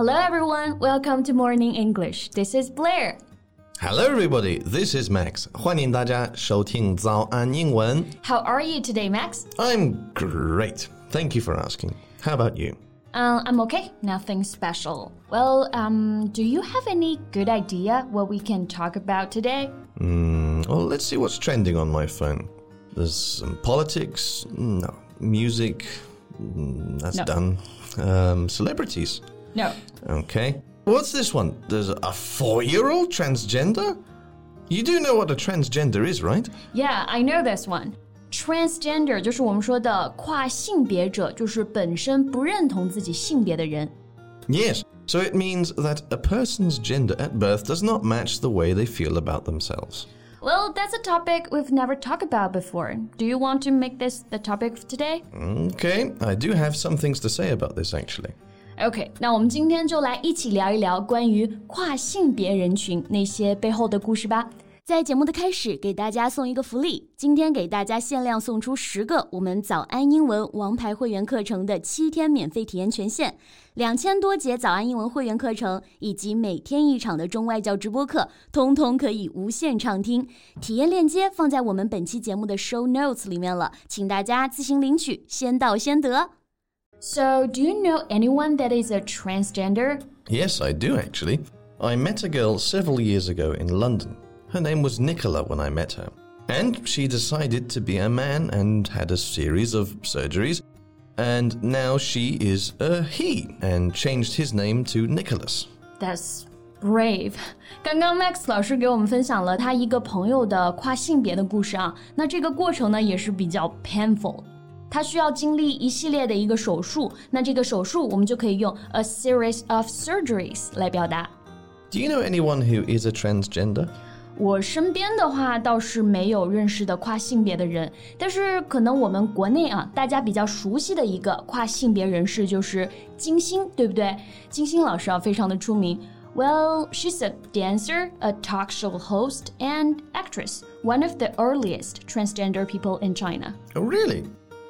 Hello everyone, welcome to Morning English. This is Blair. Hello, everybody. This is Max. 欢迎大家收听早安英文。 How are you today, Max? I'm great. Thank you for asking. How about you? Uh, I'm okay, nothing special. Well, um, do you have any good idea what we can talk about today? Mm, well, let's see what's trending on my phone. There's some politics. No. Music. Mm, That's No. done. Um, celebrities. No. Okay. What's this one? There's a four year old transgender? You do know what a transgender is, right? Yeah, I know this one. Transgender 就是我们说的跨性别者，就是本身不认同自己性别的人。 Yes. So it means that a person's gender at birth does not match the way they feel about themselves. Well, that's a topic we've never talked about before. Do you want to make this the topic of today? Okay, I do have some things to say about this actually. OK，那我们今天就来一起聊一聊关于跨性别人群那些背后的故事吧。在节目的开始，给大家送一个福利，今天给大家限量送出十个我们早安英文王牌会员课程的七天免费体验权限，两千多节早安英文会员课程以及每天一场的中外教直播课，通通可以无限畅听。体验链接放在我们本期节目的 show notes 里面了，请大家自行领取，先到先得。So, do you know anyone that is a transgender? Yes, I do actually. I met a girl several years ago in London. Her name was Nicola when I met her. And she decided to be a man and had a series of surgeries. And now she is a he and changed his name to Nicholas. That's brave。刚刚 Max 老师给我们分享了他一个朋友的跨性别的故事啊，那这个过程呢也是比较 painful。 他需要经历一系列的一个手术，那这个手术我们就可以用 a series of surgeries 来表达。 Do you know anyone who is a transgender? 我身边的话倒是没有认识的跨性别的人，但是可能我们国内啊，大家比较熟悉的一个跨性别人士就是金星，对不对？金星老师啊，非常的出名。Well, she's a dancer, a talk show host, and actress, one of the earliest transgender people in China. Oh, really?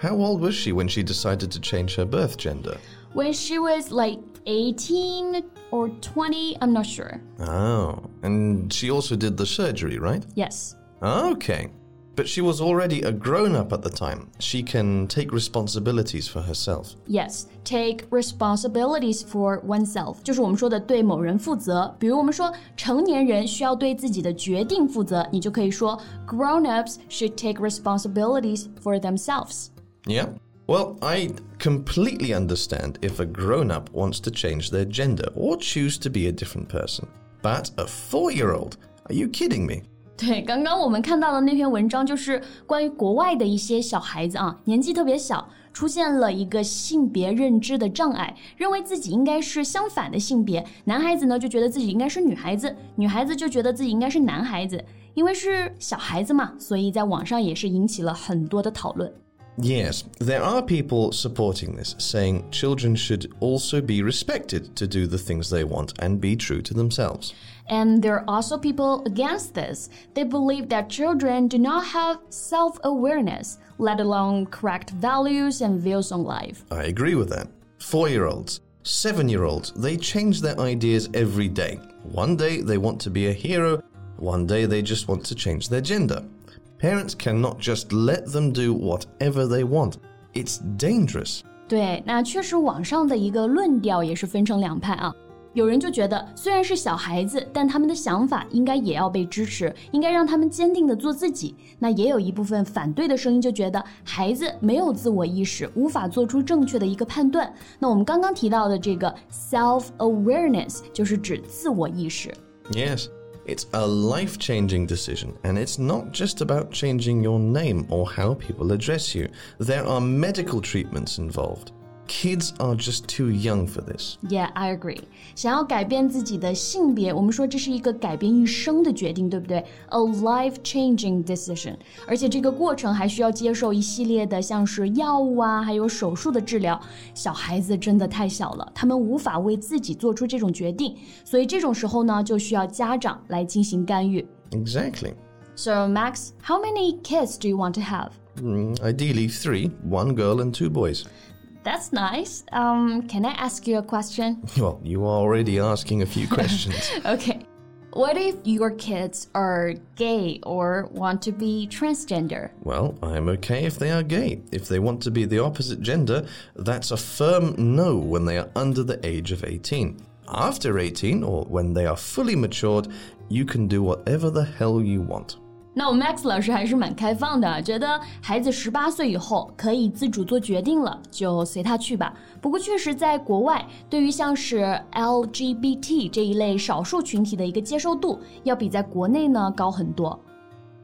How old was she when she decided to change her birth gender? When she was like 18 or 20, I'm not sure. Oh, and she also did the surgery, right? Yes. Okay. But she was already a grown up at the time. She can take responsibilities for herself. Yes, take responsibilities for oneself，就是我们说的对某人负责。比如我们说成年人需要对自己的决定负责，你就可以说 grown-ups should take responsibilities for themselves。 Yeah? Well, I completely understand if a grown up wants to change their gender or choose to be a different person. But a four year old? Are you kidding me? 对，刚刚我们看到的那篇文章就是关于国外的一些小孩子啊，年纪特别小，出现了一个性别认知的障碍，认为自己应该是相反的性别。男孩子呢就觉得自己应该是女孩子，女孩子就觉得自己应该是男孩子。因为是小孩子嘛，所以在网上也是引起了很多的讨论。Yes, there are people supporting this, saying children should also be respected to do the things they want and be true to themselves. And there are also people against this. They believe that children do not have self awareness, let alone correct values and views on life. I agree with that. Four year olds, seven year olds, they change their ideas every day. One day they want to be a hero, one day they just want to change their gender. Parents cannot just let them do whatever they want. It's dangerous. 对，那确实网上的一个论调也是分成两派啊。有人就觉得，虽然是小孩子，但他们的想法应该也要被支持，应该让他们坚定的做自己。那也有一部分反对的声音，就觉得孩子没有自我意识，无法做出正确的一个判断。那我们刚刚提到的这个 self awareness，就是指自我意识。 Yes, it's a life changing decision, and it's not just about changing your name or how people address you. There are medical treatments involved Kids are just too young for this. Yeah, I agree. 想要改变自己的性别，我们说这是一个改变一生的决定，对不对？A life-changing decision。而且这个过程还需要接受一系列的像是药物啊，还有手术的治疗。小孩子真的太小了，他们无法为自己做出这种决定，所以这种时候呢，就需要家长来进行干预。 Exactly. So Max, how many kids do you want to have? Mm, ideally, three one girl and two boys. that's nice. Um, can I ask you a question? Well, you are already asking a few questions. okay. What if your kids are gay or want to be transgender? Well, I'm okay if they are gay. If they want to be the opposite gender, that's a firm no when they are under the age of 18. After 18, or when they are fully matured, you can do whatever the hell you want. 那我们 Max 老师还是蛮开放的，觉得孩子十八岁以后可以自主做决定了，就随他去吧。不过确实，在国外，对于像是 LGBT 这一类少数群体的一个接受度，要比在国内呢高很多。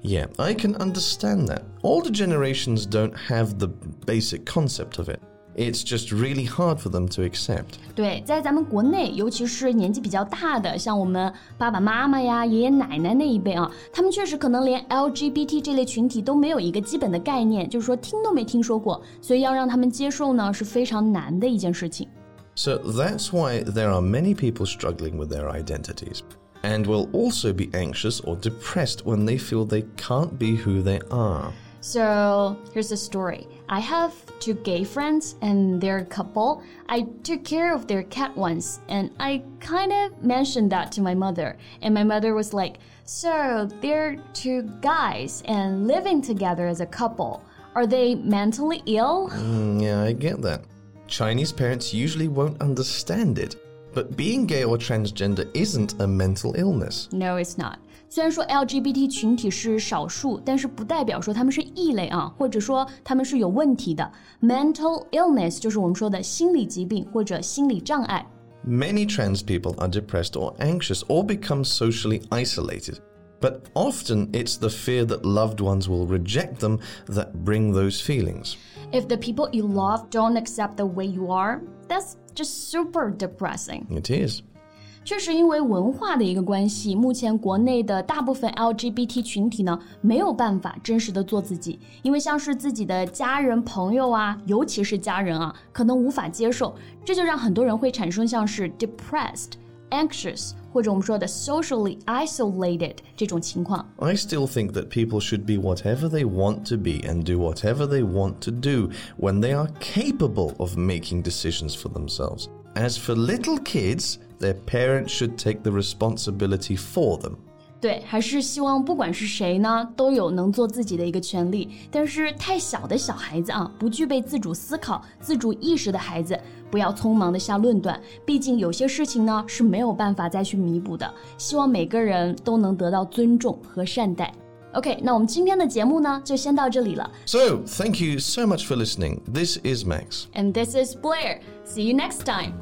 Yeah, I can understand that. Older generations don't have the basic concept of it. It's just really hard for them to accept. 对，在咱们国内，尤其是年纪比较大的，像我们爸爸妈妈呀、爷爷奶奶那一辈啊，他们确实可能连 LGBT 这类群体都没有一个基本的概念，就是说听都没听说过，所以要让他们接受呢，是非常难的一件事情。So that's why there are many people struggling with their identities and will also be anxious or depressed when they feel they can't be who they are. So here's the story. I have two gay friends and they're a couple. I took care of their cat once and I kind of mentioned that to my mother. And my mother was like, So they're two guys and living together as a couple. Are they mentally ill? Mm, yeah, I get that. Chinese parents usually won't understand it. But being gay or transgender isn't a mental illness. No, it's not. 虽然说 LGBT 群体是少数，但是不代表说他们是异类啊，或者说他们是有问题的。Mental illness 就是我们说的心理疾病或者心理障碍。Many trans people are depressed or anxious or become socially isolated. But often it's the fear that loved ones will reject them that bring those feelings. If the people you love don't accept the way you are, that's just super depressing. It is. 确实，因为文化的一个关系，目前国内的大部分 LGBT 群体呢，没有办法真实的做自己，因为像是自己的家人、朋友啊，尤其是家人啊，可能无法接受，这就让很多人会产生像是 depressed、anxious 或者我们说的 socially isolated 这种情况。I still think that people should be whatever they want to be and do whatever they want to do when they are capable of making decisions for themselves. As for little kids, their parents should take the responsibility for them. 对，还是希望不管是谁呢，都有能做自己的一个权利。但是太小的小孩子啊，不具备自主思考、自主意识的孩子，不要匆忙的下论断。毕竟有些事情呢是没有办法再去弥补的。希望每个人都能得到尊重和善待。OK，那我们今天的节目呢就先到这里了。 So, thank you so much for listening. This is Max. And this is Blair. See you next time.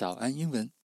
早安英文。